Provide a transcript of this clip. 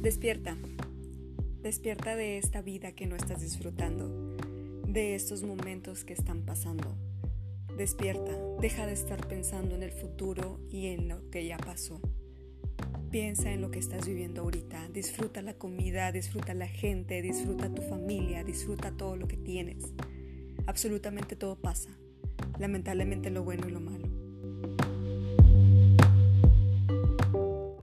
Despierta. Despierta de esta vida que no estás disfrutando, de estos momentos que están pasando. Despierta, deja de estar pensando en el futuro y en lo que ya pasó. Piensa en lo que estás viviendo ahorita, disfruta la comida, disfruta la gente, disfruta tu familia, disfruta todo lo que tienes. Absolutamente todo pasa, lamentablemente lo bueno y lo malo.